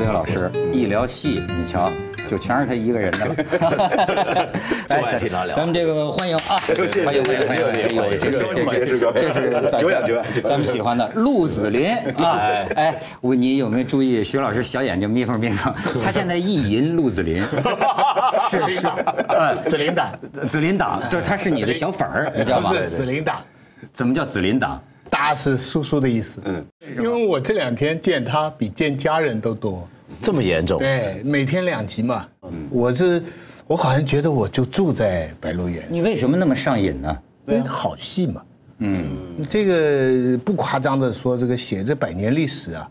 哎，何冰老师一聊戏，你瞧，就全是他一个人的了。咱们这个欢迎啊，欢迎欢迎欢迎！哎呦，这是这是这是咱久仰久仰咱们喜欢的陆子霖啊！哎，我你有没有注意徐老师小眼睛眯缝眯缝？他现在意淫陆子霖，是是，呃，紫林党，子霖党，就是他是你的小粉儿，你知道吗不？是紫林党，怎么叫子霖党？大是叔叔的意思。嗯，因为我这两天见他比见家人都多，这么严重？对，每天两集嘛。我是，我好像觉得我就住在白鹿原，你为什么那么上瘾呢？因为好戏嘛。嗯，这个不夸张的说，这个写这百年历史啊，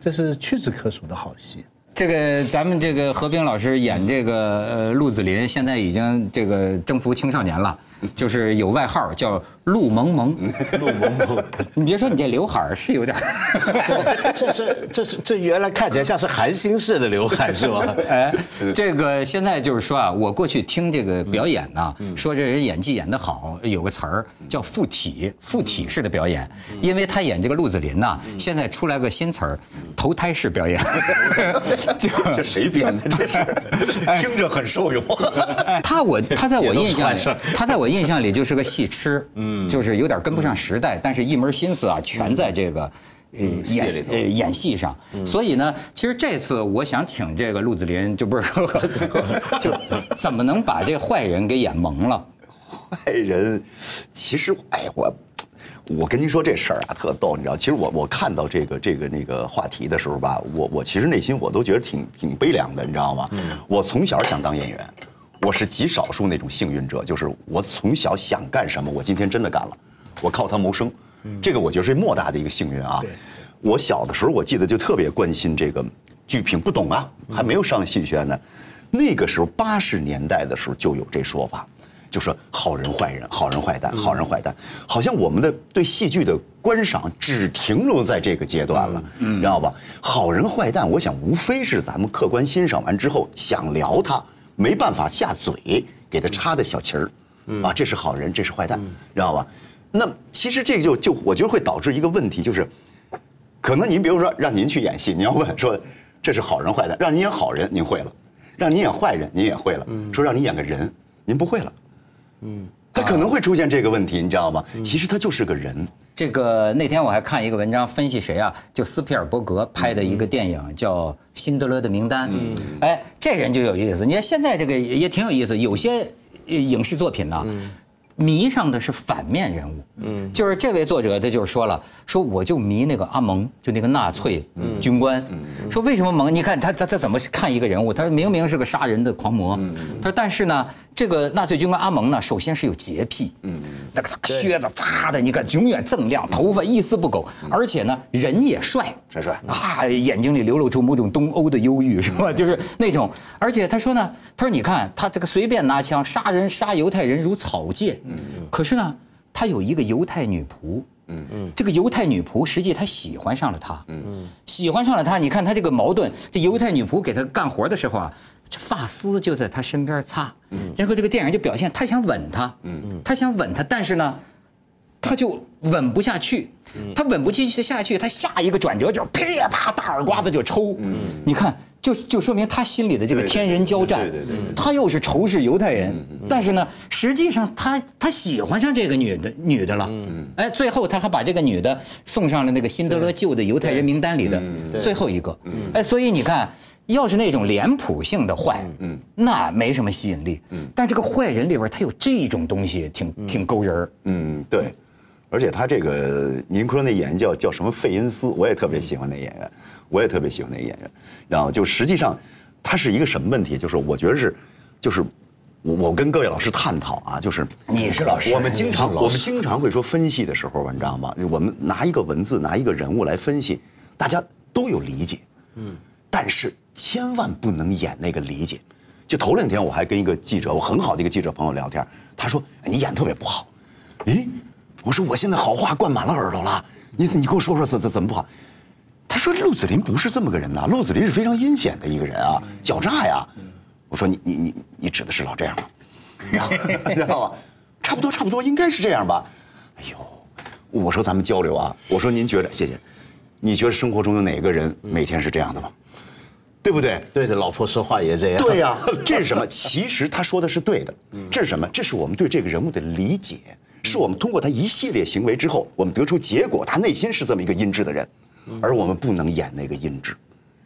这是屈指可数的好戏。这个咱们这个何冰老师演这个呃陆子霖，现在已经这个征服青少年了，就是有外号叫陆萌萌。陆萌萌，你别说你这刘海儿是有点儿，这是这是这原来看起来像是韩星式的刘海是吧？哎，这个现在就是说啊，我过去听这个表演呢，说这人演技演得好，有个词儿叫附体，附体式的表演，因为他演这个陆子霖呐，现在出来个新词儿，投胎式表演，这这谁编的？这是听着很受用。他我他在我印象里是，他在我印象里就是个戏痴，嗯，就是有点跟不上时代，但是一门心思啊全在这个。呃，演呃演戏上，所以呢，其实这次我想请这个陆子霖，就不是说，就怎么能把这坏人给演蒙了？坏人，其实哎，我我跟您说这事儿啊，特逗，你知道？其实我我看到这个这个那个话题的时候吧，我我其实内心我都觉得挺挺悲凉的，你知道吗？我从小想当演员，我是极少数那种幸运者，就是我从小想干什么，我今天真的干了，我靠它谋生，这个我觉得是莫大的一个幸运啊。我小的时候，我记得就特别关心这个剧评，不懂啊，还没有上戏剧学院呢。那个时候八十年代的时候就有这说法，就说好人坏人，好人坏蛋，好人坏蛋，好像我们的对戏剧的观赏只停留在这个阶段了，知道吧？好人坏蛋，我想无非是咱们客观欣赏完之后想聊他，没办法下嘴，给他插的小旗儿，啊，这是好人，这是坏蛋，知道吧？那其实这个就就我觉得会导致一个问题，就是可能您比如说让您去演戏，您要问说这是好人坏蛋，让您演好人您会了，让您演坏人您也会了，说让您演个人您不会了，嗯，他可能会出现这个问题，你知道吗？其实他就是个人，这个那天我还看一个文章，分析谁啊？就斯皮尔伯格拍的一个电影叫《辛德勒的名单》。嗯，哎，这人就有意思。你看现在这个也挺有意思，有些呃影视作品呢。迷上的是反面人物，嗯，就是这位作者他就是说了，说我就迷那个阿蒙，就那个纳粹军官，说为什么蒙？你看他他他怎么看一个人物？他明明是个杀人的狂魔，他说但是呢，这个纳粹军官阿蒙呢，首先是有洁癖，嗯，那个靴子擦的，你看永远锃亮，头发一丝不苟，而且呢人也帅，帅帅。啊，眼睛里流露出某种东欧的忧郁，是吧？就是那种，而且他说呢，他说你看他这个随便拿枪杀人杀犹太人如草芥，嗯可是呢，他有一个犹太女仆。嗯嗯，这个犹太女仆实际她喜欢上了他，嗯嗯，喜欢上了他。你看他这个矛盾，这犹太女仆给他干活的时候啊，这发丝就在他身边擦，嗯，然后这个电影就表现他想吻她，嗯。嗯，他想吻她，但是呢，他就吻不下去，他吻不进去下去，他下一个转折就噼啪大耳刮子就抽，你看，就就说明他心里的这个天人交战，他又是仇视犹太人，但是呢，实际上他他喜欢上这个女的女的了，哎，最后他还把这个女的送上了那个辛德勒救的犹太人名单里的最后一个，哎，所以你看。要是那种脸谱性的坏，嗯，那没什么吸引力。嗯，但这个坏人里边他有这种东西，挺挺勾人儿。嗯，对，而且他这个您说那演员叫叫什么费恩斯，我也特别喜欢那演员，我也特别喜欢那演员。然后就实际上，他是一个什么问题？就是我觉得是，就是我我跟各位老师探讨啊，就是你是老师我们经常我们经常会说分析的时候，你知道吗？我们拿一个文字，拿一个人物来分析，大家都有理解，嗯，但是千万不能演那个理解。就头两天我还跟一个记者，我很好的一个记者朋友聊天，他说你演特别不好，诶，我说我现在好话灌满了耳朵了，你你给我说说怎怎怎么不好？他说陆子霖不是这么个人呐，陆子霖是非常阴险的一个人啊，狡诈呀。我说你你你你指的是老这样吗？然后你知道吧？差不多差不多应该是这样吧。哎呦，我说咱们交流啊，我说您觉得谢谢，你觉得生活中有哪个人每天是这样的吗？对不对？对着老婆说话也这样。对呀、这是什么？其实他说的是对的。这是什么？这是我们对这个人物的理解，是我们通过他一系列行为之后，我们得出结果，他内心是这么一个阴质的人，而我们不能演那个阴质，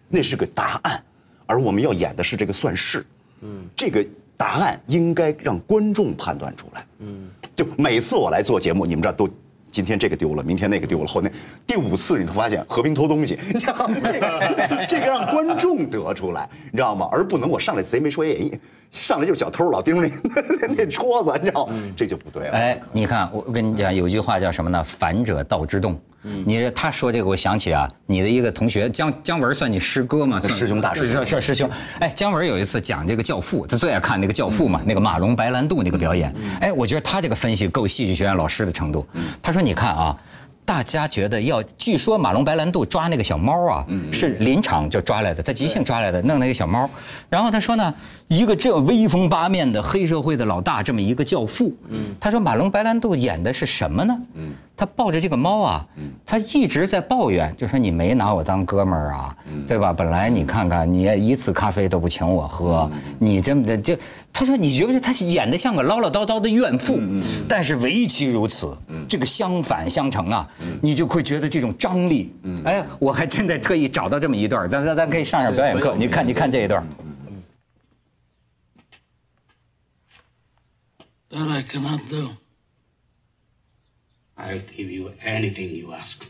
那是个答案，而我们要演的是这个算式。嗯，这个答案应该让观众判断出来。嗯，就每次我来做节目，你们知道都。今天这个丢了，明天那个丢了，后天第五次你会发现和平偷东西，你知道？这个这个让观众得出来，你知道吗？而不能我上来贼没说哎，上来就是小偷，老盯着那那那戳子，你知道吗？这就不对了。哎，你看，我跟你讲，有句话叫什么呢？反者道之动。你他说这个，我想起啊，你的一个同学姜姜文，算你师哥吗？师兄大师兄是是师兄。哎，姜文有一次讲这个《教父》，他最爱看那个《教父》嘛，那个马龙白兰度那个表演。哎，我觉得他这个分析够戏剧学院老师的程度。他说，你看啊。大家觉得要，据说马龙白兰度抓那个小猫啊，是临场就抓来的，他即兴抓来的，弄那个小猫。然后他说呢，一个这威风八面的黑社会的老大，这么一个教父，嗯他说马龙白兰度演的是什么呢？嗯他抱着这个猫啊，嗯他一直在抱怨，就说你没拿我当哥们儿啊，对吧？本来你看看，你一次咖啡都不请我喝，你这么的就，他说你觉不觉得他演的像个唠唠叨叨的怨妇？嗯但是唯其如此，这个相反相成啊，你就会觉得这种张力。哎，我还真的特意找到这么一段，咱咱咱可以上上表演课，你看你看这一段。That I cannot do. I'll give you anything you ask.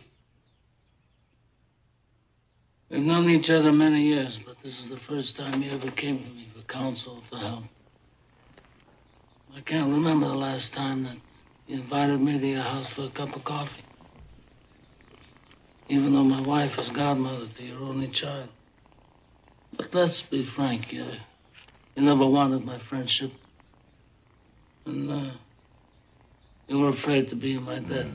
We've known each other many years, but this is the first time you ever came to me for counsel, for help. I can't remember the last time that you invited me to your house for a cup of coffee. Even though my wife is godmother to your only child. But let's be frank, you, you never wanted my friendship. And uh, you were afraid to be in my debt.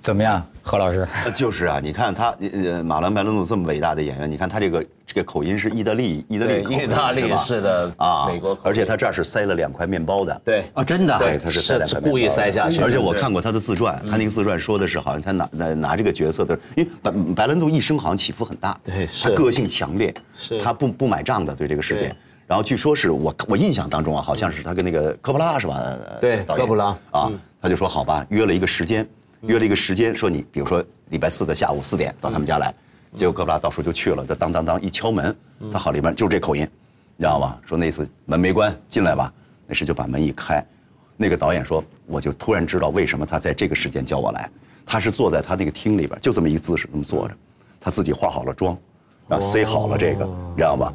怎么样，何老师？就是啊，你看他，呃，马兰白兰度这么伟大的演员，你看他这个这个口音是意大利意大利口音，意大利是的啊，美国口音而且他这儿是塞了两块面包的，对啊，真的啊。对，他是塞两块面包故意塞下去而且我看过他的自传，他那个自传说的是，好像他拿拿拿这个角色的，因为白白兰度一生好像起伏很大，对他个性强烈，是他不不买账的对这个事件。然后据说是我我印象当中啊，好像是他跟那个科波拉是吧？呃对导演科波拉啊，他就说好吧，约了一个时间，约了一个时间，说你比如说礼拜四的下午四点到他们家来，结果哥布拉到时候就去了，他当当当一敲门，他好里面就是这口音，你知道吧？说那次门没关，进来吧，那时就把门一开，那个导演说，我就突然知道为什么他在这个时间叫我来，他是坐在他那个厅里边，就这么一个姿势，那么坐着，他自己化好了妆，然后塞好了这个，你知道吗？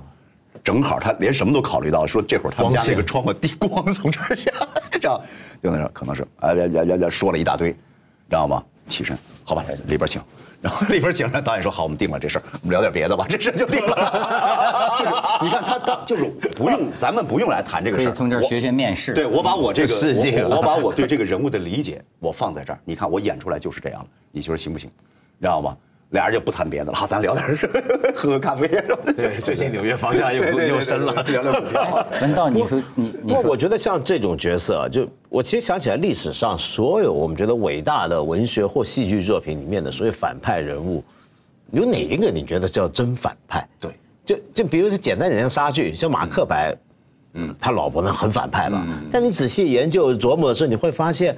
正好他连什么都考虑到，说这会儿他们家那个窗户滴光从这儿下来，这样就那可能是哎呀呀呀呀说了一大堆，知道吗？起身，好吧，里边请。然后 里边请，让导演说好，我们定了这事儿，我们聊点别的吧，这事儿就定了。就是你看他他就是不用，咱们不用来谈这个事儿，从这儿学学面试。对，我把我这个世界我我我把我对这个人物的理解，我放在这儿。你看我演出来就是这样了，你觉得行不行？知道吗？俩人就不谈别的了，好，咱聊点儿喝喝咖啡什么的。对，最近纽约房价又又升了。聊聊股票。文道，你说你不你说我觉得像这种角色，就我其实想起来历史上所有我们觉得伟大的文学或戏剧作品里面的所有反派人物，有哪一个你觉得叫真反派？对，就就比如说简单点像杀剧，像马克白，嗯，他老婆呢很反派吧？但你仔细研究琢磨的时候，你会发现，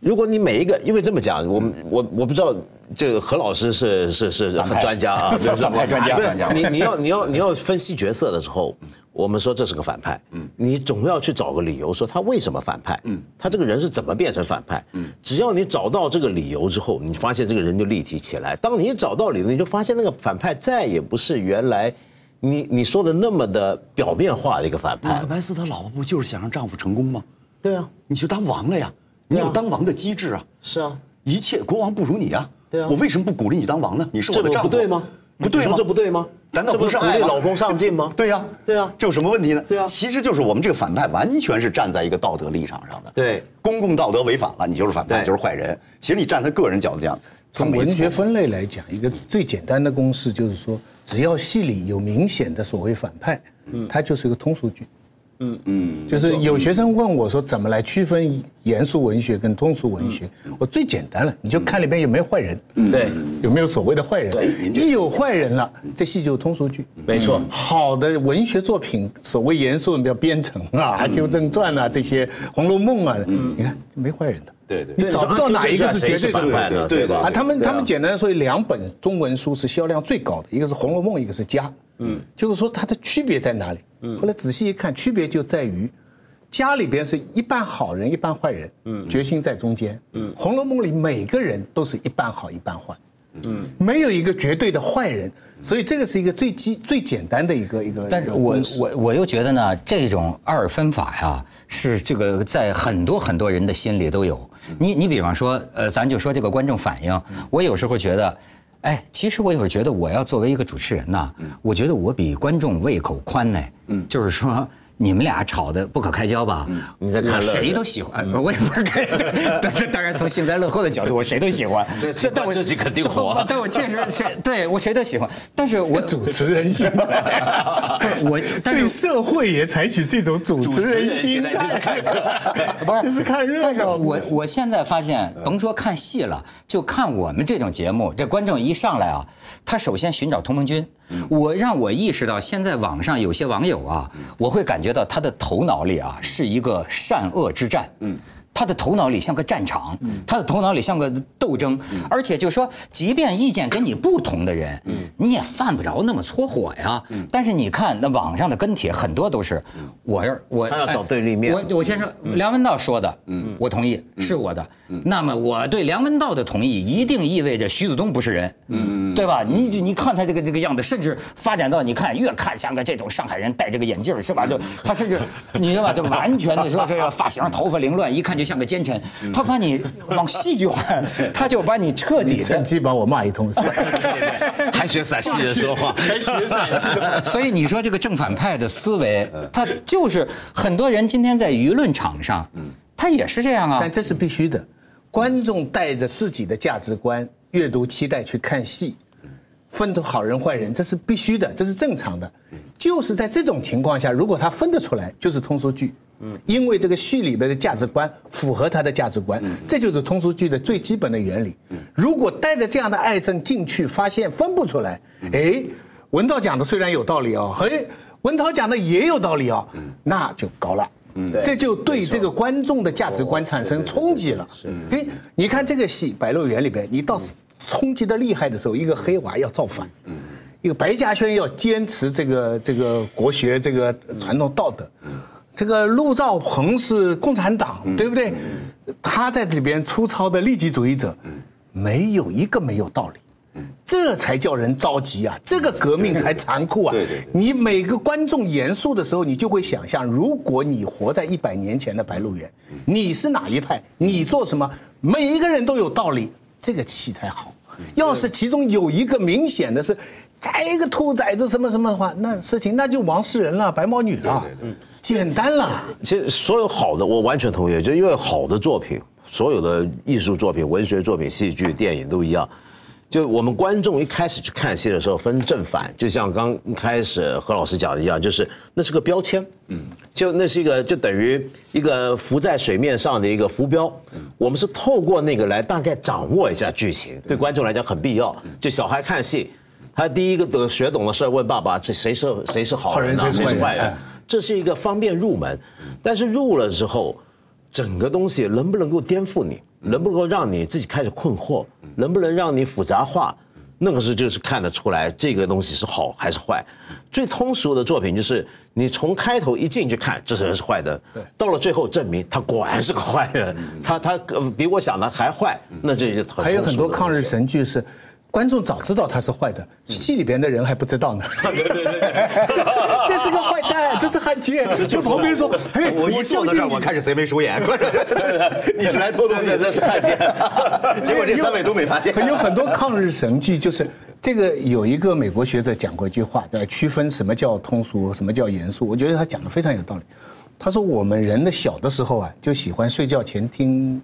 如果你每一个，因为这么讲，我我我不知道，这个何老师是是是很专家啊，就是反派专家不是专家。你你要你要你要分析角色的时候，我们说这是个反派，嗯，你总要去找个理由说他为什么反派，嗯，他这个人是怎么变成反派，嗯，只要你找到这个理由之后，你发现这个人就立体起来。当你找到理由，你就发现那个反派再也不是原来你你说的那么的表面化的一个反派。马克，白斯他老婆不就是想让丈夫成功吗？对啊，你就当王了呀，你有当王的机制啊。是啊，一切国王不如你啊！对啊我为什么不鼓励你当王呢？你是我这的丈夫，不不对吗？不对吗？这不对吗？难道不是鼓励老公上进吗？对呀，对啊这有什么问题呢？对啊其实就是我们这个反派完全是站在一个道德立场上的。对公共道德违反了，你就是反派，对就是坏人。其实你站在个人角度讲，从文学分类来讲，一个最简单的公式就是说，只要戏里有明显的所谓反派，嗯它就是一个通俗剧。嗯嗯，就是有学生问我说，怎么来区分严肃文学跟通俗文学？我最简单了，你就看里边有没有坏人，对，有没有所谓的坏人一有坏人了，这戏就是通俗剧。没错。好的文学作品，所谓严肃你，比如《编程》啊、《阿 Q 正传》啊这些，《红楼梦》啊，你看没坏人的。对对你找不到哪一个是绝对反派的？对对吧？啊，他们他们简单说，两本中文书是销量最高的，一个是《红楼梦》，一个是《家》。嗯，就是说它的区别在哪里？嗯，后来仔细一看，区别就在于，家里边是一半好人一半坏人，嗯，决心在中间。嗯，《红楼梦》里每个人都是一半好一半坏。嗯，没有一个绝对的坏人，所以这个是一个最基最简单的一个一个。但是我我我又觉得呢，这种二分法呀，是这个在很多很多人的心里都有。你你比方说，呃，咱就说这个观众反应，我有时候觉得。哎，其实我有时候觉得，我要作为一个主持人呐，我觉得我比观众胃口宽呢。嗯，就是说，你们俩吵得不可开交吧？你在看谁都喜欢，我也不是看。当当然，从幸灾乐祸的角度，我谁都喜欢。但我自己肯定火但我确实是 对我谁都喜欢，但是我主持人心态，我 对社会也采取这种主持人心态，就是看热 不是，就是看热闹但是我我现在发现，甭说看戏了，就看我们这种节目，这观众一上来啊，他首先寻找同盟军。我让我意识到，现在网上有些网友啊，我会感觉到他的头脑里啊是一个善恶之战。嗯。他的头脑里像个战场，他的头脑里像个斗争，而且就说，即便意见跟你不同的人，你也犯不着那么搓火呀。但是你看那网上的跟帖，很多都是，我要我他要找哎对立面。我我先说，梁文道说的，嗯，我同意，是我的。那么我对梁文道的同意，一定意味着徐子东不是人，嗯，对吧？你你看他这个这个样子，甚至发展到你看越看像个这种上海人戴这个眼镜是吧？就他甚至你知道吧？就完全的说这个发型、头发凌乱，一看就像个奸臣。他把你往戏剧化，他就把你彻底趁机把我骂一通，是吧？还学陕西人说话，还学陕西 所以你说这个正反派的思维，他就是很多人今天在舆论场上，他也是这样啊但。这是必须的。观众带着自己的价值观、阅读期待去看戏，分出好人坏人，这是必须的，这是正常的。就是在这种情况下，如果他分得出来，就是通俗剧。因为这个戏里边的价值观符合他的价值观，这就是通俗剧的最基本的原理。如果带着这样的爱憎进去，发现分不出来，哎，文道讲的虽然有道理哦，哎，文涛讲的也有道理哦，那就高了。这就对这个观众的价值观产生冲击了。哎，你看这个戏《白鹿原》里边，你到冲击的厉害的时候，一个黑娃要造反，一个白嘉轩要坚持这个这个国学这个传统道德，这个陆兆鹏是共产党，对不对？他在里边粗糙的利己主义者，没有一个没有道理。这才叫人着急啊！这个革命才残酷啊！对对对你每个观众严肃的时候，你就会想象，如果你活在一百年前的白鹿原，你是哪一派？你做什么？每一个人都有道理，这个戏才好。要是其中有一个明显的是摘一个兔崽子什么什么的话，那事情那就王世仁了，白毛女了，简单了。其实所有好的，我完全同意，就因为好的作品，所有的艺术作品、文学作品、戏剧、电影都一样。就我们观众一开始去看戏的时候分正反，就像刚开始何老师讲的一样，就是那是个标签，嗯，就那是一个就等于一个浮在水面上的一个浮标，我们是透过那个来大概掌握一下剧情，对观众来讲很必要。就小孩看戏，他第一个得学懂的事问爸爸，这谁是谁是好人啊，谁是坏人？这是一个方便入门，但是入了之后，整个东西能不能够颠覆你？能不能够让你自己开始困惑，能不能让你复杂化，那个是就是看得出来这个东西是好还是坏。最通俗的作品就是你从开头一进去看，这人是坏的，到了最后证明他果然是个坏人，他他比我想的还坏，那这就还有很多抗日。神剧是。观众早知道他是坏的，戏里边的人还不知道呢。对 对对，这是个坏蛋，这是汉奸。就旁边说，嘿，我一坐到这儿，我开始贼眉鼠眼，你是来偷东西，那是汉奸。结果这三位都没发现。有很多抗日神剧，就是这个有一个美国学者讲过一句话，在区分什么叫通俗，什么叫严肃。我觉得他讲的非常有道理。他说我们人的小的时候啊，就喜欢睡觉前听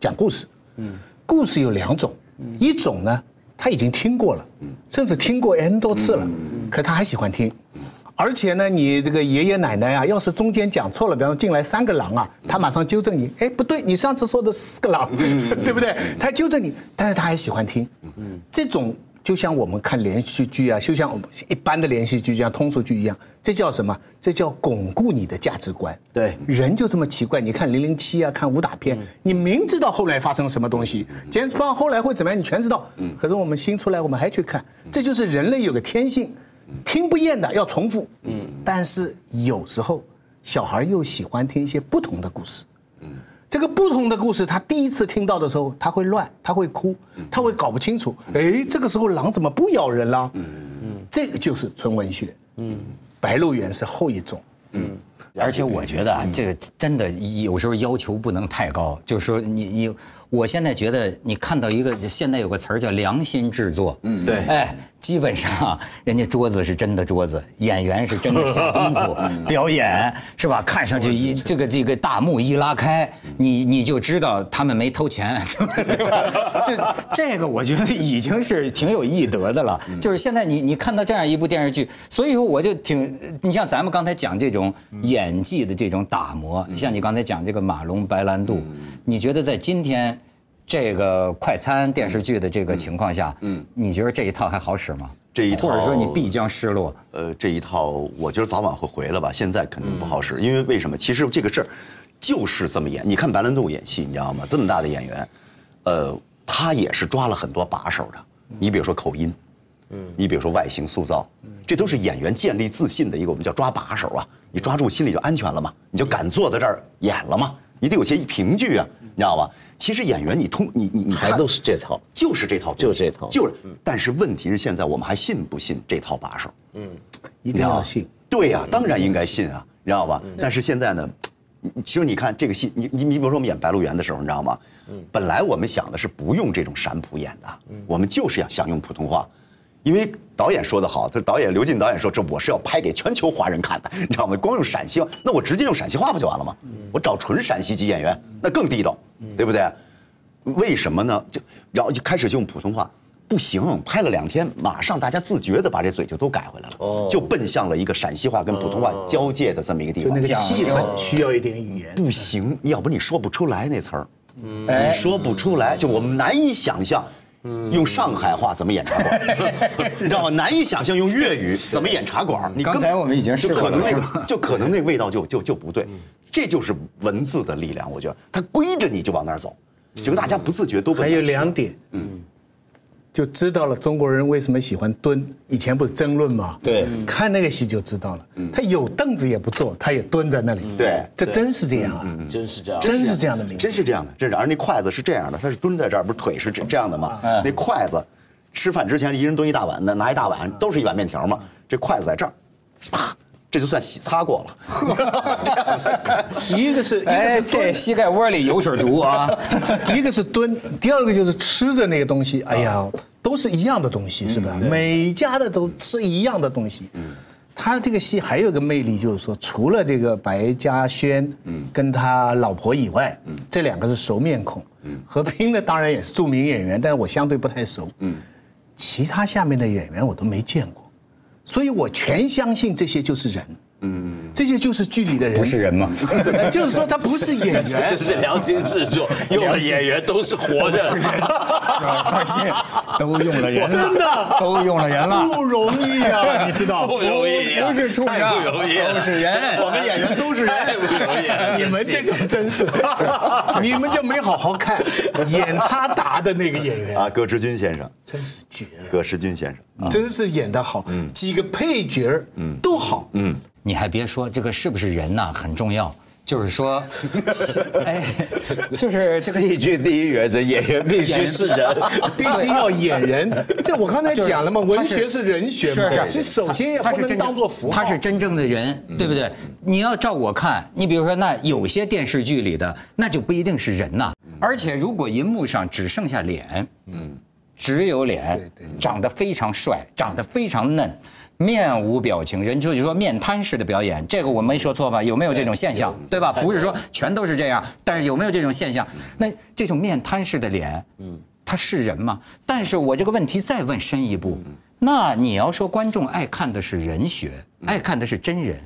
讲故事。嗯，故事有两种，一种呢。他已经听过了，甚至听过 n 多次了，可他还喜欢听，而且呢，你这个爷爷奶奶啊，要是中间讲错了，比方说进来三个狼啊，他马上纠正你，哎，不对，你上次说的是四个狼，对不对？他纠正你，但是他还喜欢听，这种。就像我们看连续剧啊，就像一般的连续剧，像通俗剧一样，这叫什么？这叫巩固你的价值观。对，人就这么奇怪。你看零零七啊，看武打片，你明知道后来发生什么东西，杰斯邦后来会怎么样，你全知道。嗯。可是我们新出来，我们还去看，这就是人类有个天性，听不厌的要重复。嗯。但是有时候，小孩又喜欢听一些不同的故事。这个不同的故事，他第一次听到的时候，他会乱，他会哭，他会搞不清楚。哎，这个时候狼怎么不咬人了？嗯嗯，这个就是纯文学。嗯，白鹿原是后一种。嗯，而且我觉得啊，这个真的有时候要求不能太高，就是说你你。我现在觉得，你看到一个现在有个词儿叫良心制作，嗯，对，哎，基本上人家桌子是真的桌子，演员是真的下功夫表演，是吧？看上去一这个这个大幕一拉开，你你就知道他们没偷钱，对吧？这这个我觉得已经是挺有艺德的了。就是现在你你看到这样一部电视剧，所以说我就挺，你像咱们刚才讲这种演技的这种打磨，像你刚才讲这个马龙白兰度，你觉得在今天？这个快餐电视剧的这个情况下，嗯，你觉得这一套还好使吗？这一套，或者说你必将失落？呃，这一套我觉得早晚会回来吧。现在肯定不好使，因为为什么？其实这个事儿就是这么演。你看白兰度演戏，你知道吗？这么大的演员，呃，他也是抓了很多把手的。你比如说口音，嗯，你比如说外形塑造，这都是演员建立自信的一个我们叫抓把手啊。你抓住心里就安全了嘛，你就敢坐在这儿演了嘛。你得有些凭据啊，你知道吧？其实演员你通你你你还都是这套，就是这套，就是这套，就是。但是问题是现在我们还信不信这套把手？嗯，一定要信。对呀，当然应该信啊，你知道吧？但是现在呢，其实你看这个戏，你你你比如说我们演《白鹿原》的时候，你知道吗？嗯，本来我们想的是不用这种陕普演的，我们就是要想用普通话。因为导演说得好，他导演刘进导演说：“这我是要拍给全球华人看的，你知道吗？光用陕西话，那我直接用陕西话不就完了吗？我找纯陕西籍演员，那更地道，对不对？为什么呢？就然后就开始用普通话，不行，拍了两天，马上大家自觉的把这嘴就都改回来了，就奔向了一个陕西话跟普通话交界的这么一个地方。就那个气氛需要一点语言，不行，要不你说不出来那词儿，你说不出来，就我们难以想象。”用上海话怎么演茶馆？你知道吗？难以想象用粤语 怎么演茶馆。你刚才我们已经是可能那个，就可能那味道就就就不对。这就是文字的力量，我觉得它规着你就往那儿走，结果大家不自觉都。还有两点，嗯。就知道了中国人为什么喜欢蹲。以前不是争论吗？对，看那个戏就知道了。他有凳子也不坐，他也蹲在那里。对，这真是这样啊！真是这样，真是这样的名，真是这样的，这是。而那筷子是这样的，他是蹲在这儿，不是腿是这这样的吗？那筷子，吃饭之前一人蹲一大碗，那拿一大碗都是一碗面条嘛。这筷子在这儿，啪。这就算洗擦过了，一个是，一个是这膝盖窝里油水足啊，一个是蹲，第二个就是吃的那个东西，哎呀，都是一样的东西，是吧？每家的都吃一样的东西。嗯，他这个戏还有个魅力，就是说，除了这个白嘉轩，嗯，跟他老婆以外，嗯，这两个是熟面孔，嗯，何冰呢，当然也是著名演员，但是我相对不太熟，嗯，其他下面的演员我都没见过。所以我全相信这些就是人，嗯，这些就是剧里的人，不是人吗？就是说他不是演员，这是良心制作，用了演员都是活的。放心，都用了人了，真的？都用了人了，不容易啊，你知道？不容易啊不是畜生，不容易都是人。我们演员都是人，不容易。你们这个真是，你们就没好好看演他答的那个演员，啊，葛志军先生，真是绝了，葛世军先生。啊，真是演得好，几个配角儿都好，嗯，你还别说，这个是不是人呐、很重要。就是说，哎，就是这个戏剧第一原则，演员必须是人。必须要演人。这我刚才讲了嘛，文学是人学嘛，是是首先也不能当做符号，他是真正的人，对不对？你要照我看，你比如说那有些电视剧里的，那就不一定是人呐。而且如果银幕上只剩下脸，嗯，只有脸，长得非常帅，长得非常嫩。面无表情，人就是说面瘫式的表演，这个我没说错吧？有没有这种现象？对吧？不是说全都是这样，但是有没有这种现象？那这种面瘫式的脸，嗯，他是人吗？但是我这个问题再问深一步，那你要说观众爱看的是人学，爱看的是真人，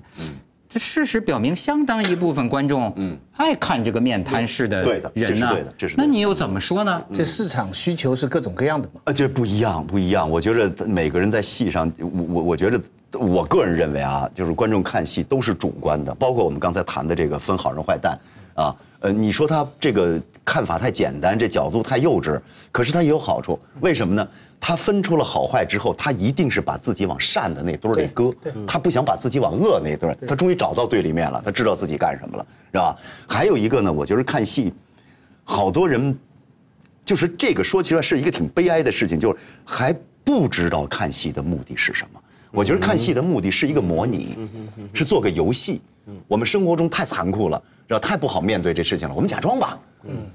这事实表明，相当一部分观众，嗯，爱看这个面瘫式的对的人呢是对的这是对的那你又怎么说呢？这市场需求是各种各样的嘛。啊，这不一样，不一样。我觉得每个人在戏上，我我我觉得，我个人认为啊，就是观众看戏都是主观的，包括我们刚才谈的这个分好人坏蛋啊，呃，你说他这个看法太简单，这角度太幼稚，可是他也有好处，为什么呢？他分出了好坏之后，他一定是把自己往善的那堆儿里搁，他不想把自己往恶那堆儿，他终于找到对立面了，他知道自己干什么了，是吧？还有一个呢，我觉得看戏，好多人就是这个说起来是一个挺悲哀的事情，就是还不知道看戏的目的是什么。我觉得看戏的目的是一个模拟，是做个游戏。我们生活中太残酷了，然后太不好面对这事情了。我们假装吧，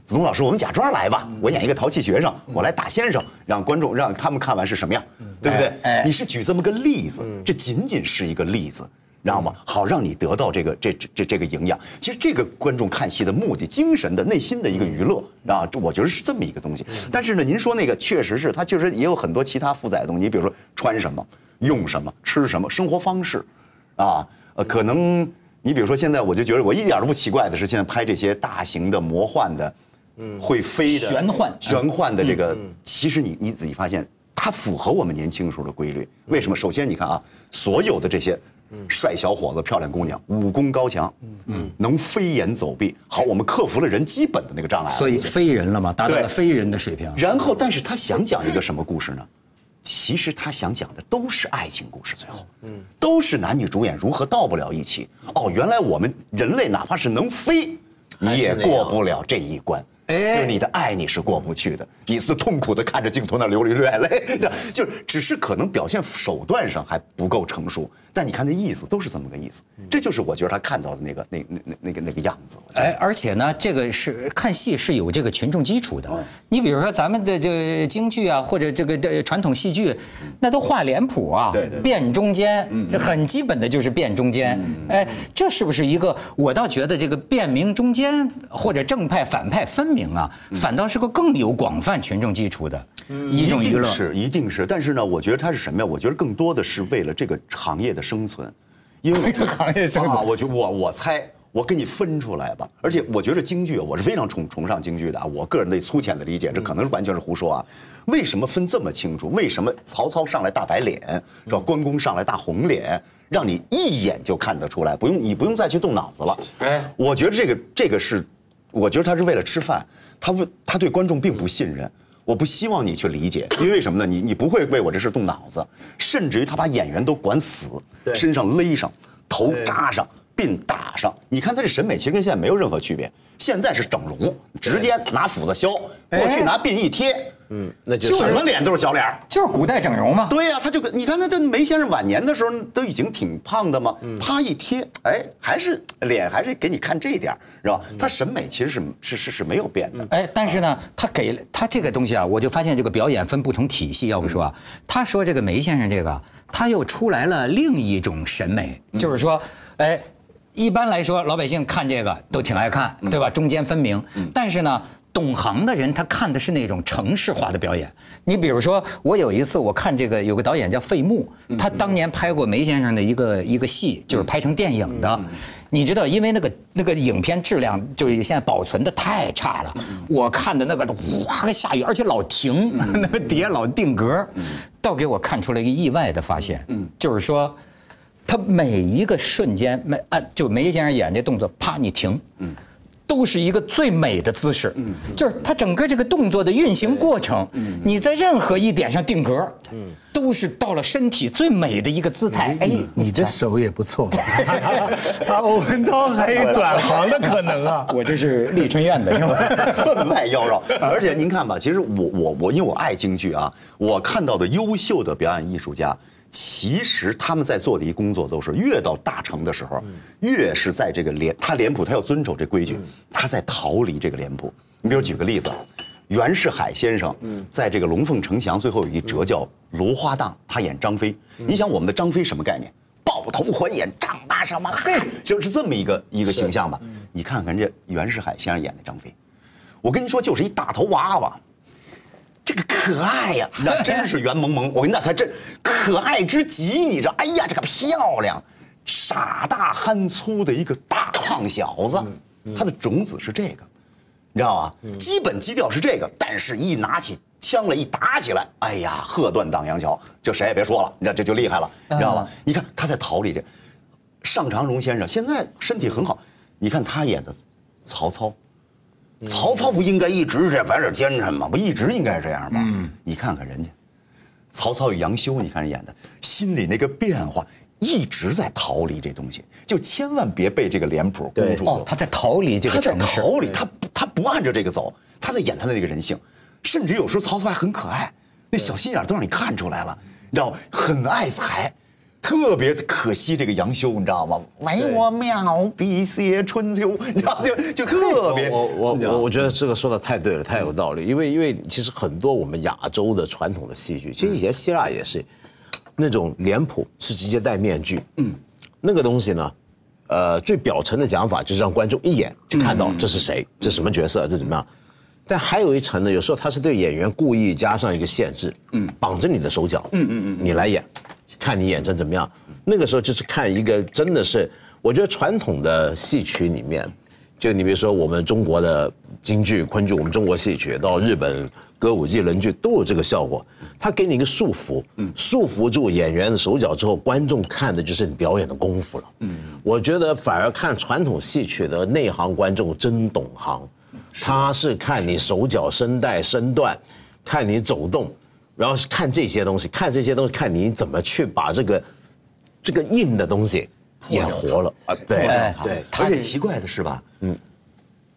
子东老师，我们假装来吧。我演一个淘气学生，我来打先生，让观众让他们看完是什么样，对不对？哎你是举这么个例子，这仅仅是一个例子。知道吗？好让你得到这个这这这这个营养。其实这个观众看戏的目的，精神的内心的一个娱乐啊，这我觉得是这么一个东西。但是呢，您说那个确实是，它确实也有很多其他负载的东西。你比如说穿什么、用什么、吃什么，生活方式，啊，呃，可能你比如说现在，我就觉得我一点都不奇怪的是，现在拍这些大型的魔幻的，嗯，会飞的玄幻玄幻的这个，其实你你仔细发现，它符合我们年轻时候的规律。为什么？首先你看啊，所有的这些帅小伙子、漂亮姑娘，武功高强，嗯，能飞檐走壁。好，我们克服了人基本的那个障碍，所以已经非人了嘛，达到了对非人的水平。然后，但是他想讲一个什么故事呢？其实他想讲的都是爱情故事，最后，嗯，都是男女主演如何到不了一起。哦，原来我们人类哪怕是能飞，你也过不了这一关。哎就是你的爱你是过不去的，你是痛苦的看着镜头那流流眼泪，就是只是可能表现手段上还不够成熟，但你看那意思都是这么个意思。这就是我觉得他看到的那个那那那那个那个样子。哎，而且呢，这个是看戏是有这个群众基础的。嗯你比如说咱们的这个京剧啊，或者这个的传统戏剧，那都画脸谱啊，对对对辨中间，这很基本的就是变中间。哎，这是不是一个？我倒觉得这个辨明中间或者正派反派分明啊，反倒是个更有广泛群众基础的一种娱乐。一定是，一定是。但是呢，我觉得它是什么呀？我觉得更多的是为了这个行业的生存，因为 我行业生存啊，我觉我我猜。我给你分出来吧，而且我觉得京剧，我是非常崇崇尚京剧的啊。我个人的粗浅的理解，这可能是完全是胡说啊。为什么分这么清楚？为什么曹操上来大白脸，是吧？关公上来大红脸，让你一眼就看得出来，不用你不用再去动脑子了。哎我觉得这个这个是，我觉得他是为了吃饭，他不他对观众并不信任。我不希望你去理解，因为什么呢？你你不会为我这事动脑子，甚至于他把演员都管死，身上勒上，头扎上，鬓打上。你看他这审美其实跟现在没有任何区别，现在是整容，直接拿斧子削，过去拿鬓一贴，嗯，那就就是什么脸都是小脸儿。就是古代整容嘛。对呀、他就跟你看，他这梅先生晚年的时候都已经挺胖的嘛，嗯他一贴，哎，还是脸还是给你看这一点儿，是吧？他审美其实是是是是没有变的。哎，但是呢，他给了他这个东西啊，我就发现这个表演分不同体系。要不说啊，他说这个梅先生这个，他又出来了另一种审美，就是说，哎。一般来说，老百姓看这个都挺爱看，对吧？中间分明。但是呢，懂行的人，他看的是那种城市化的表演。你比如说，我有一次我看这个有个导演叫费穆，他当年拍过梅先生的一个一个戏，就是拍成电影的。你知道，因为那个那个影片质量就是现在保存的太差了，我看的那个哗个下雨，而且老停，那个碟老定格，倒给我看出了一个意外的发现，就是说。他每一个瞬间，每按就梅先生演这动作，啪你停，嗯，都是一个最美的姿势，嗯，就是它整个这个动作的运行过程，嗯，你在任何一点上定格，嗯，都是到了身体最美的一个姿态。哎，你这手也不错，啊，欧文涛还有转行的可能啊，我这是丽春院的，是吧？分外妖娆。而且您看吧，其实我我我，因为我爱京剧啊，我看到的优秀的表演艺术家。其实他们在做的一工作都是，越到大成的时候，越是在这个脸，他脸谱他要遵守这规矩，他在逃离这个脸谱。你比如举个例子，袁世海先生在这个《龙凤呈祥》最后有一折叫《芦花荡》，他演张飞。你想我们的张飞什么概念？抱头还眼，丈八什么？嘿，就是这么一个一个形象吧。你看看人家袁世海先生演的张飞，我跟你说，就是一大头娃娃。这个可爱呀，那真是圆萌萌。我跟你那，才真可爱之极，你知道？哎呀，这个漂亮，傻大憨粗的一个大胖小子，他的种子是这个，你知道吧？基本基调是这个，但是一拿起枪来一打起来，哎呀，喝断荡阳桥，就谁也别说了，你知道这就厉害了，你知道吗？你看他在逃离这，尚长荣先生现在身体很好，你看他演的曹操。曹操不应该一直这摆点奸臣吗？不一直应该是这样吗？你看看人家，曹操与杨修，你看人演的，心里那个变化一直在逃离这东西，就千万别被这个脸谱攻住了。哦，他在逃离这个他在逃离，他不他不按照这个走，他在演他的那个人性，甚至有时候曹操还很可爱，那小心眼都让你看出来了，你知道吗？很爱财。特别可惜这个杨修，你知道吗？唯我妙笔写春秋，你知道就就特别。我我我我觉得这个说的太对了，太有道理。因为因为其实很多我们亚洲的传统的戏剧，其实以前希腊也是，那种脸谱是直接戴面具。嗯，那个东西呢，呃，最表层的讲法就是让观众一眼就看到这是谁，这什么角色，这怎么样。但还有一层呢，有时候他是对演员故意加上一个限制，嗯，绑着你的手脚，嗯嗯嗯，你来演。看你演成怎么样，那个时候就是看一个真的是，我觉得传统的戏曲里面，就你比如说我们中国的京剧、昆剧，我们中国戏曲到日本歌舞伎、伦剧都有这个效果，他给你一个束缚，束缚住演员的手脚之后，观众看的就是你表演的功夫了。嗯，我觉得反而看传统戏曲的内行观众真懂行，他是看你手脚声带身段，看你走动。然后是看这些东西，看这些东西，看你怎么去把这个这个硬的东西演活了啊！对对，而且奇怪的是吧？嗯，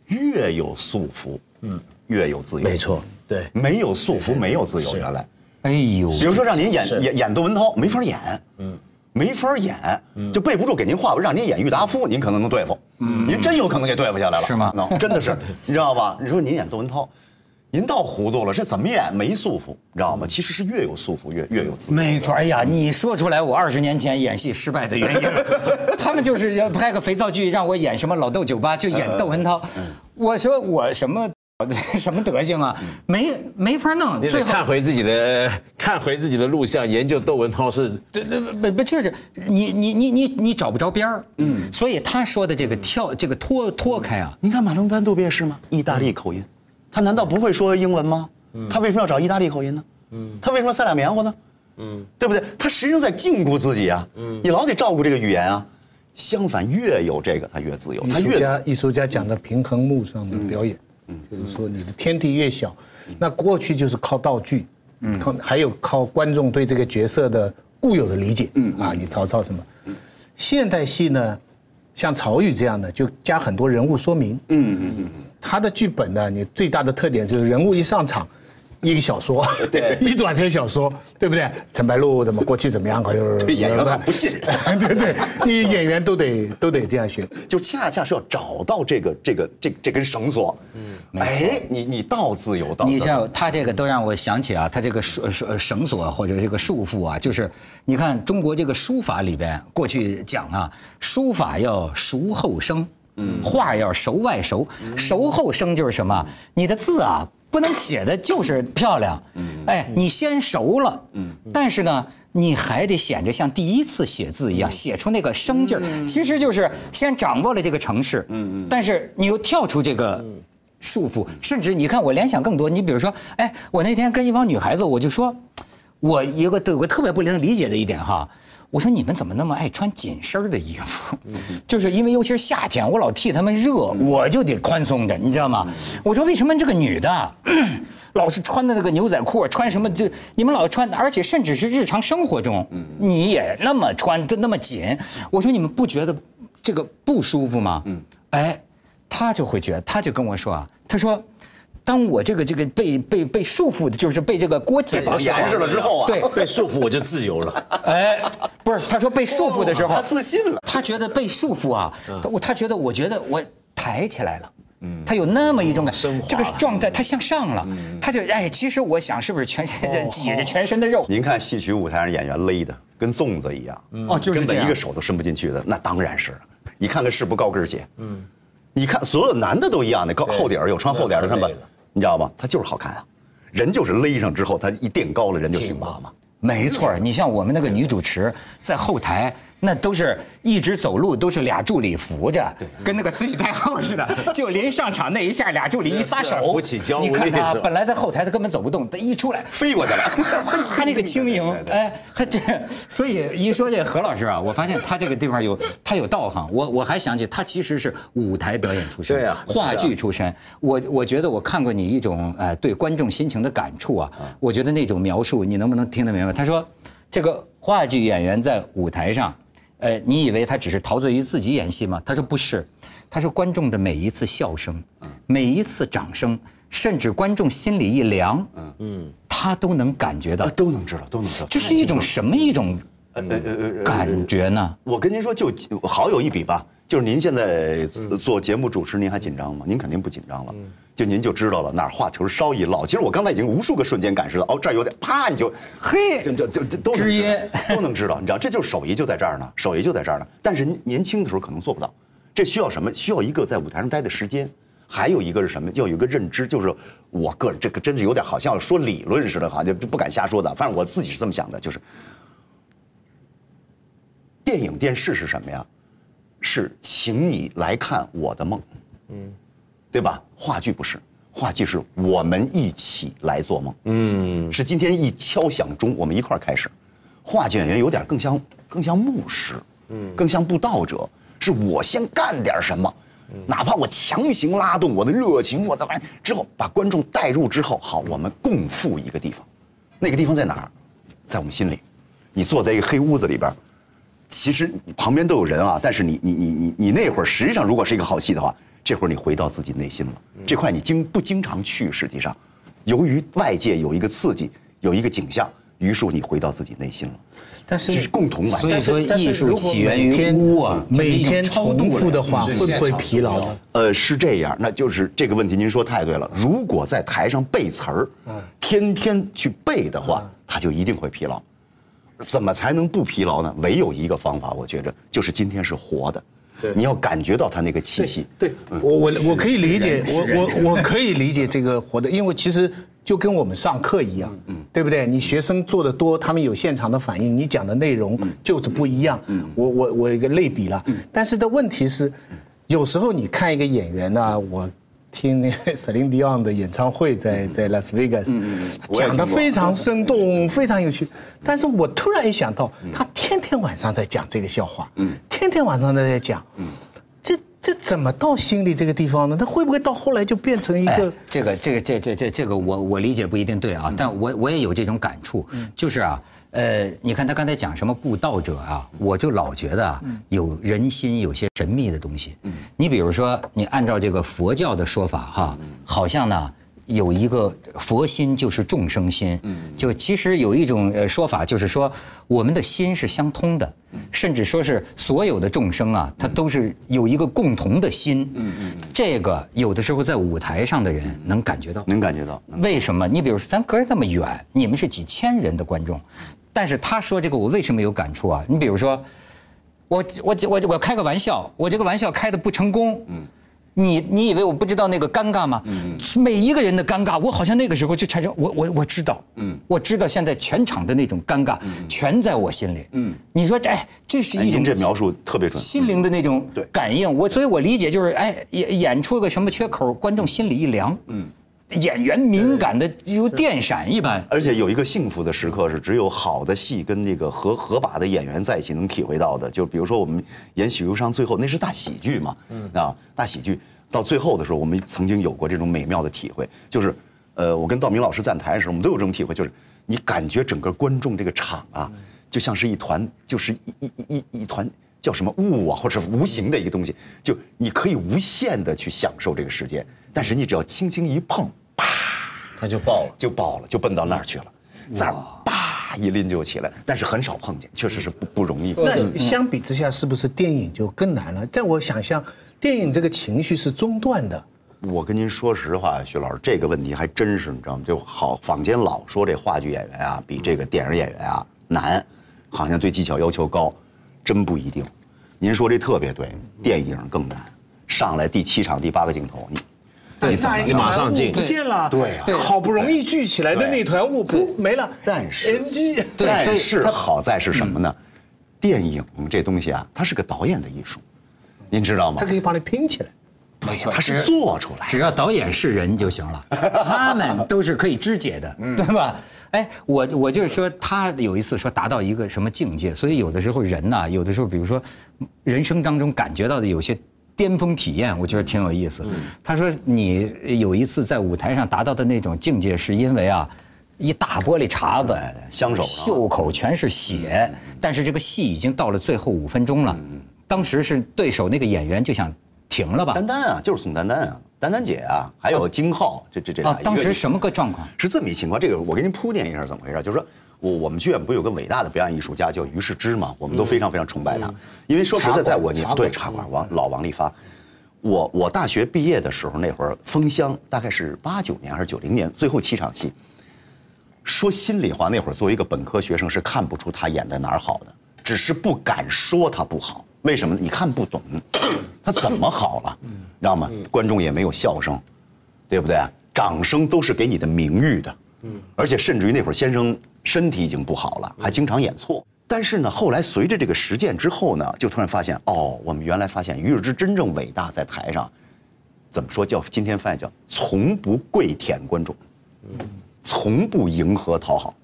越有束缚，嗯，越有自由。没错，对，没有束缚，没有自由。原来，哎呦，比如说让您演演演窦文涛，没法演，嗯，没法演，就背不住给您话，让您演郁达夫，您可能能对付，嗯，您真有可能给对付下来了，是吗？真的是，你知道吧？你说您演窦文涛。您倒糊涂了，这怎么演没束缚，你知道吗？其实是越有束缚越越有自由。没错，哎呀，你说出来我二十年前演戏失败的原因，他们就是要拍个肥皂剧让我演什么老窦酒吧，就演窦文涛。我说我什么 什么德行啊？没没法弄。最后看回自己的看回自己的录像，研究窦文涛是。对对不不就是你你你你你找不着边儿。嗯。所以他说的这个跳这个脱脱开啊，你看马龙班杜别是吗？意大利口音。他难道不会说英文吗？他为什么要找意大利口音呢？嗯他为什么塞俩棉花呢？嗯对不对？他实际上在禁锢自己啊！嗯你老得照顾这个语言啊。相反，越有这个，他越自由。他越艺术家讲的平衡木上的表演，就是说你的天地越小，那过去就是靠道具，靠还有靠观众对这个角色的固有的理解。嗯啊，你曹操什么？现代戏呢，像曹禺这样的，就加很多人物说明。嗯嗯嗯。他的剧本呢，你最大的特点就是人物一上场，一个小说，对，一短篇小说，对不对？陈白露怎么过去怎么样？好像对演员很不信任，对对，你演员都得都得这样学，就恰恰是要找到这个这个这这根绳索，嗯，哎，你你道自有道，你像他这个都让我想起啊，他这个绳绳绳索或者这个束缚啊，就是你看中国这个书法里边过去讲啊，书法要熟后生。嗯画要熟外熟，熟后生就是什么？你的字啊，不能写的就是漂亮，哎，你先熟了，但是呢。你还得显着像第一次写字一样，写出那个生劲儿。其实就是先掌握了这个城市，但是你又跳出这个束缚，甚至你看我联想更多。你比如说，哎，我那天跟一帮女孩子，我就说，我有个有个特别不能理解的一点哈，我说你们怎么那么爱穿紧身的衣服？就是因为尤其是夏天，我老替他们热，我就得宽松着，你知道吗？我说为什么这个女的？老是穿的那个牛仔裤，穿什么就你们老穿，而且甚至是日常生活中，你也那么穿，就那么紧。我说你们不觉得这个不舒服吗？嗯，哎，他就会觉得，他就跟我说啊，他说，当我这个这个被被被束缚的，就是被这个锅紧绑严实了之后啊，对，被束缚我就自由了。哎，不是，他说被束缚的时候，他自信了，他觉得被束缚啊，我他觉得我觉得我抬起来了。他有那么一种感，这个状态他向上了，他就哎，其实我想是不是全身挤着全身的肉？您看戏曲舞台上演员勒的跟粽子一样，哦，就是根本一个手都伸不进去的，那当然是。你看看是不高跟鞋，嗯，你看所有男的都一样的，高厚底儿有穿厚底儿的什么，你知道吗？他就是好看啊，人就是勒上之后，他一垫高了，人就挺拔嘛。没错，你像我们那个女主持在后台。那都是一直走路，都是俩助理扶着，跟那个慈禧太后似的。就临上场那一下，俩助理一撒手，扶起娇你看他本来在后台他根本走不动，他一出来飞过去了，他那个轻盈，哎，他这，所以一说这何老师啊，我发现他这个地方有他有道行。我我还想起他其实是舞台表演出身，对呀，话剧出身。我我觉得我看过你一种呃对观众心情的感触啊，我觉得那种描述你能不能听得明白？他说，这个话剧演员在舞台上。呃，你以为他只是陶醉于自己演戏吗？他说不是，他说观众的每一次笑声，每一次掌声，甚至观众心里一凉，嗯嗯，他都能感觉到，都能知道，都能知道。这是一种什么一种呃呃呃感觉呢？我跟您说，就好有一比吧。就是您现在做节目主持，您还紧张吗？您肯定不紧张了。就您就知道了哪儿话头稍一落。其实我刚才已经无数个瞬间感受到，哦，这儿有点，啪，你就嘿，就就就都知音 都能知道，你知道，这就是手艺就在这儿呢，手艺就在这儿呢。但是年轻的时候可能做不到，这需要什么？需要一个在舞台上待的时间，还有一个是什么？要有一个认知，就是我个人这个真是有点好像说理论似的，好像就不敢瞎说的。反正我自己是这么想的，就是电影电视是什么呀？是，请你来看我的梦，嗯，对吧？话剧不是，话剧是我们一起来做梦，嗯，是今天一敲响钟，我们一块儿开始。话剧演员有点更像更像牧师，嗯，更像布道者，是我先干点什么，哪怕我强行拉动我的热情，我的完之后把观众带入之后，好，我们共赴一个地方，那个地方在哪儿？在我们心里。你坐在一个黑屋子里边。其实旁边都有人啊，但是你你你你你那会儿实际上如果是一个好戏的话，这会儿你回到自己内心了。这块你经不经常去？实际上，由于外界有一个刺激，有一个景象，于是你回到自己内心了。但是共同完成。所以说艺术起源于屋啊，每天重复的话会不会疲劳？呃，是这样，那就是这个问题您说太对了。如果在台上背词儿，天天去背的话，他就一定会疲劳。怎么才能不疲劳呢？唯有一个方法，我觉着就是今天是活的，你要感觉到它那个气息。对，我我我可以理解，我我我可以理解这个活的，因为其实就跟我们上课一样，嗯，对不对？你学生做的多，他们有现场的反应，你讲的内容就是不一样。嗯，我我我一个类比了，但是的问题是，有时候你看一个演员呢，我。听那个 Celine Dion 的演唱会，在在 Las Vegas，讲的非常生动，非常有趣。但是我突然一想到，他天天晚上在讲这个笑话，天天晚上都在讲，这这怎么到心里这个地方呢？他会不会到后来就变成一个？这个这个这这这这个我我理解不一定对啊，但我我也有这种感触，就是啊。呃，你看他刚才讲什么布道者啊，我就老觉得啊，有人心有些神秘的东西。嗯你比如说，你按照这个佛教的说法哈，好像呢。有一个佛心就是众生心，嗯就其实有一种呃说法，就是说我们的心是相通的，甚至说是所有的众生啊，他都是有一个共同的心。嗯嗯，这个有的时候在舞台上的人能感觉到，能感觉到。为什么？你比如说，咱隔着那么远，你们是几千人的观众，但是他说这个，我为什么有感触啊？你比如说。我我我我开个玩笑，我这个玩笑开的不成功，嗯，你你以为我不知道那个尴尬吗？嗯，每一个人的尴尬，我好像那个时候就产生，我我我知道，嗯，我知道现在全场的那种尴尬，全在我心里，嗯，你说这哎，这是哎一种您这描述特别准。心灵的那种感应，我所以我理解就是，哎，演演出个什么缺口，观众心里一凉，嗯，演员敏感的如电闪一般，而且有一个幸福的时刻是只有好的戏跟那个合合把的演员在一起能体会到的。就比如说我们演《许攸商》，最后那是大喜剧嘛，嗯。啊，大喜剧。到最后的时候，我们曾经有过这种美妙的体会，就是，呃，我跟道明老师站台的时候，我们都有这种体会，就是你感觉整个观众这个场啊，就像是一团，就是一一一一一团。叫什么雾啊，或者无形的一个东西，就你可以无限的去享受这个时间，但是你只要轻轻一碰，他就爆了。就爆了，就奔到那儿去了，这儿啪一拎就起来，但是很少碰见，确实是不不容易。那相比之下，是不是电影就更难了？在我想象，电影这个情绪是中断的。我跟您说实话，徐老师，这个问题还真是，你知道吗？就好坊间老说这话剧演员啊，比这个电影演员啊难，好像对技巧要求高，真不一定。您说这特别对，电影更难。上来第七场第八个镜头，你你马上进不见了。对啊好不容易聚起来的那团雾，噗没了。但是但是它好在是什么呢？电影这东西啊，它是个导演的艺术，您知道吗它？可以帮你拼起来。没错它是做出来。只要导演是人就行了，他们都是可以肢解的，对吧？哎，我我就是说，他有一次说达到一个什么境界，所以有的时候人呐、有的时候比如说人生当中感觉到的有些巅峰体验，我觉得挺有意思。他说你有一次在舞台上达到的那种境界，是因为啊。一大玻璃碴子哎，香手袖口全是血，但是这个戏已经到了最后五分钟了，当时是对手那个演员就想停了吧？丹丹啊，就是宋丹丹啊，丹丹姐啊，还有金浩，这这这俩啊，当时什么个状况？是这么一情况，这个我给您铺垫一下怎么回事，就是说我我们剧院不有个伟大的表演艺术家叫于世之吗，我们都非常非常崇拜他，因为说实在，在我年对茶馆王老王利发，我我大学毕业的时候那会儿封箱大概是八九年还是九零年，最后七场戏。说心里话，那会儿作为一个本科学生是看不出他演在哪儿好的，只是不敢说他不好。为什么呢？你看不懂，他怎么好了，知道吗？观众也没有笑声，对不对？掌声都是给你的名誉的，而且甚至于那会儿先生身体已经不好了，还经常演错。但是呢，后来随着这个实践之后呢，就突然发现，哦，我们原来发现于世之真正伟大在台上，怎么说叫今天翻译叫从不跪舔观众，从不迎合讨好，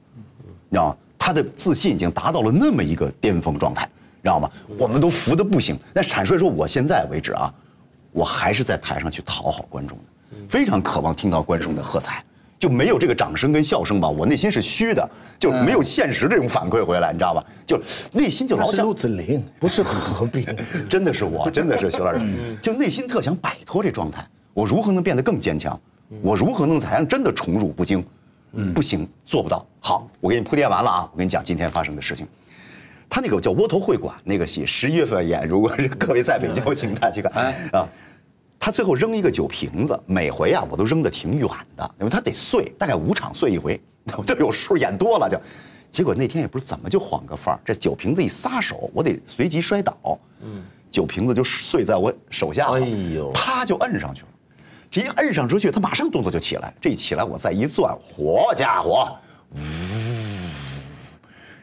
你知道吗？他的自信已经达到了那么一个巅峰状态，你知道吗？我们都服的不行。但坦率说，我现在为止啊，我还是在台上去讨好观众的，非常渴望听到观众的喝彩。就没有这个掌声跟笑声吧，我内心是虚的，就没有现实这种反馈回来，你知道吧？就内心就老想陆子霖，不是何必。真的是我，真的是徐老师，就内心特想摆脱这状态。我如何能变得更坚强？我如何能才能真的宠辱不惊？不行，做不到。好，我给你铺垫完了啊，我跟你讲今天发生的事情。他那个叫窝头会馆那个戏，十一月份演，如果是各位在北京，我请大家去看啊。他最后扔一个酒瓶子，每回啊我都扔得挺远的，因为他得碎，大概五场碎一回，我 都有数，演多了就。结果那天也不知怎么就晃个范儿，这酒瓶子一撒手，我得随即摔倒，嗯酒瓶子就碎在我手下了，哎呦啪就摁上去了。这一摁上出去，他马上动作就起来，这一起来我再一攥，活家伙，呜，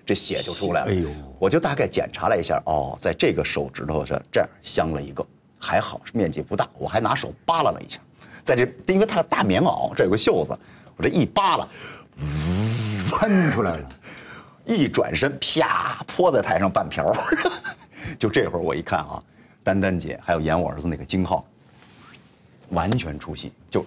这血就出来了。哎呦，我就大概检查了一下，哦，在这个手指头上这样镶了一个，还好是面积不大，我还拿手扒拉了一下，在这因为它大棉袄，这有个袖子，我这一扒拉，呜喷出来了。一转身，啪，泼在台上半瓢儿。就这会儿我一看啊，丹丹姐还有演我儿子那个金浩，完全出戏，就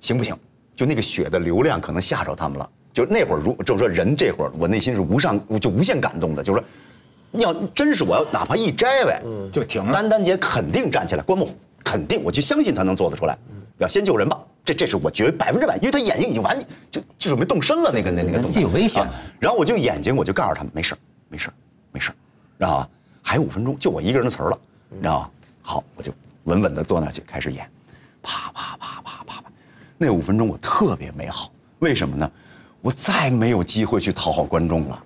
行不行？就那个血的流量可能吓着他们了。就那会儿如就是说人这会儿，我内心是无上就无限感动的，就是说，要真是我要哪怕一摘呗，就停了丹丹姐肯定站起来观摩，肯定我就相信她能做得出来。要先救人吧，这这是我觉得百分之百，因为她眼睛已经完就就准备动身了，那个那那个动作这有危险啊然后我就眼睛我就告诉他们没事儿没事儿没事儿，然后啊还有五分钟，就我一个人的词儿了，你知道吧？好，我就稳稳地坐那儿去开始演，啪啪啪啪啪啪，那五分钟我特别美好，为什么呢？我再没有机会去讨好观众了。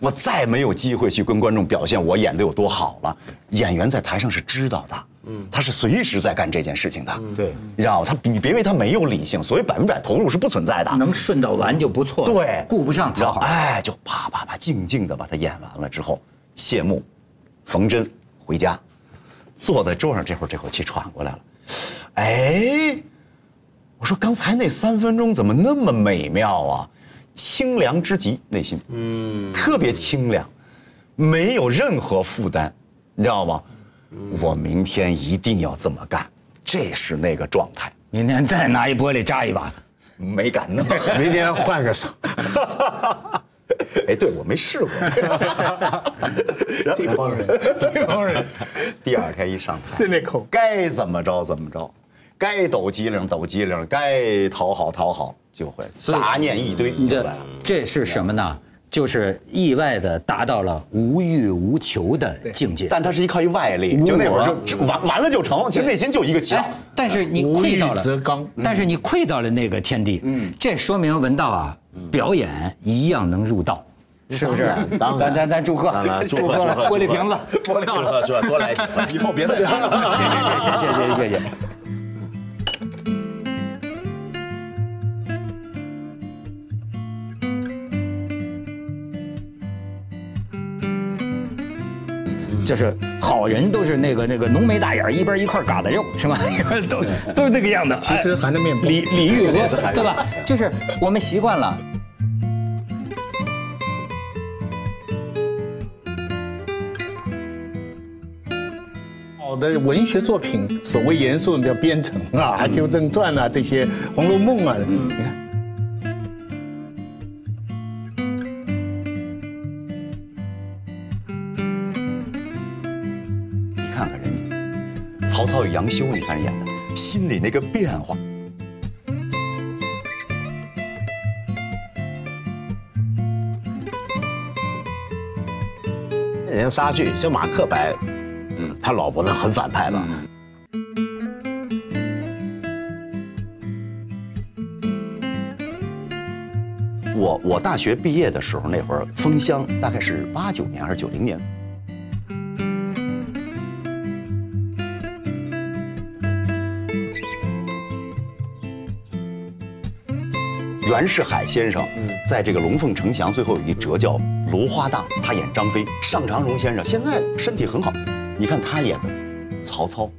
我再没有机会去跟观众表现我演的有多好了。演员在台上是知道的，嗯，他是随时在干这件事情的，对，你知道吗？他你别以为他没有理性，所以百分百投入是不存在的。能顺到完就不错了，对，顾不上讨好。哎，就啪啪啪，静静的把他演完了之后，谢幕，缝针，回家，坐在桌上，这会儿这口气喘过来了，哎，我说刚才那三分钟怎么那么美妙啊？清凉之极，内心，嗯，特别清凉，没有任何负担，你知道吗？我明天一定要这么干，这是那个状态，明天再拿一玻璃扎一把，没敢那么 明天换个手。哎，对我没试过。这帮人，这帮人第二天一上台，是那口该怎么着怎么着，该抖机灵抖机灵，该讨好讨好，就会杂念一堆就这来了。这是什么呢？就是意外的达到了无欲无求的境界。但他是依靠一外力，就那会儿就就完完了就成，其实内心就一个强哎。，但是你窥到无欲则刚了，但是你窥到了那个天地，嗯，这说明文道啊，表演一样能入道，是不是？咱咱咱祝贺，祝祝贺贺祝贺玻璃瓶子，玻璃祝贺祝贺，多来几份。以后别再 打了。谢谢谢谢谢谢。就是好人都是那个那个浓眉大眼，一边一块疙瘩肉，是吧？都都是那个样的。其实含着面包。李李玉和，对吧？就是我们习惯了。好的文学作品，所谓严肃的叫编程啊，《阿 Q 正传》啊，这些《红楼梦》啊，你看。看看人家曹操与杨修，你看人演的，心里那个变化。人家莎剧，就马克白，嗯，他老婆呢很反派吧？我我大学毕业的时候，那会儿封箱大概是八九年还是九零年。袁世海先生在这个《龙凤呈祥》最后有一折叫《芦花荡》，他演张飞。尚长荣先生现在身体很好，你看他演的曹操。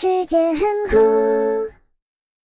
世界很酷。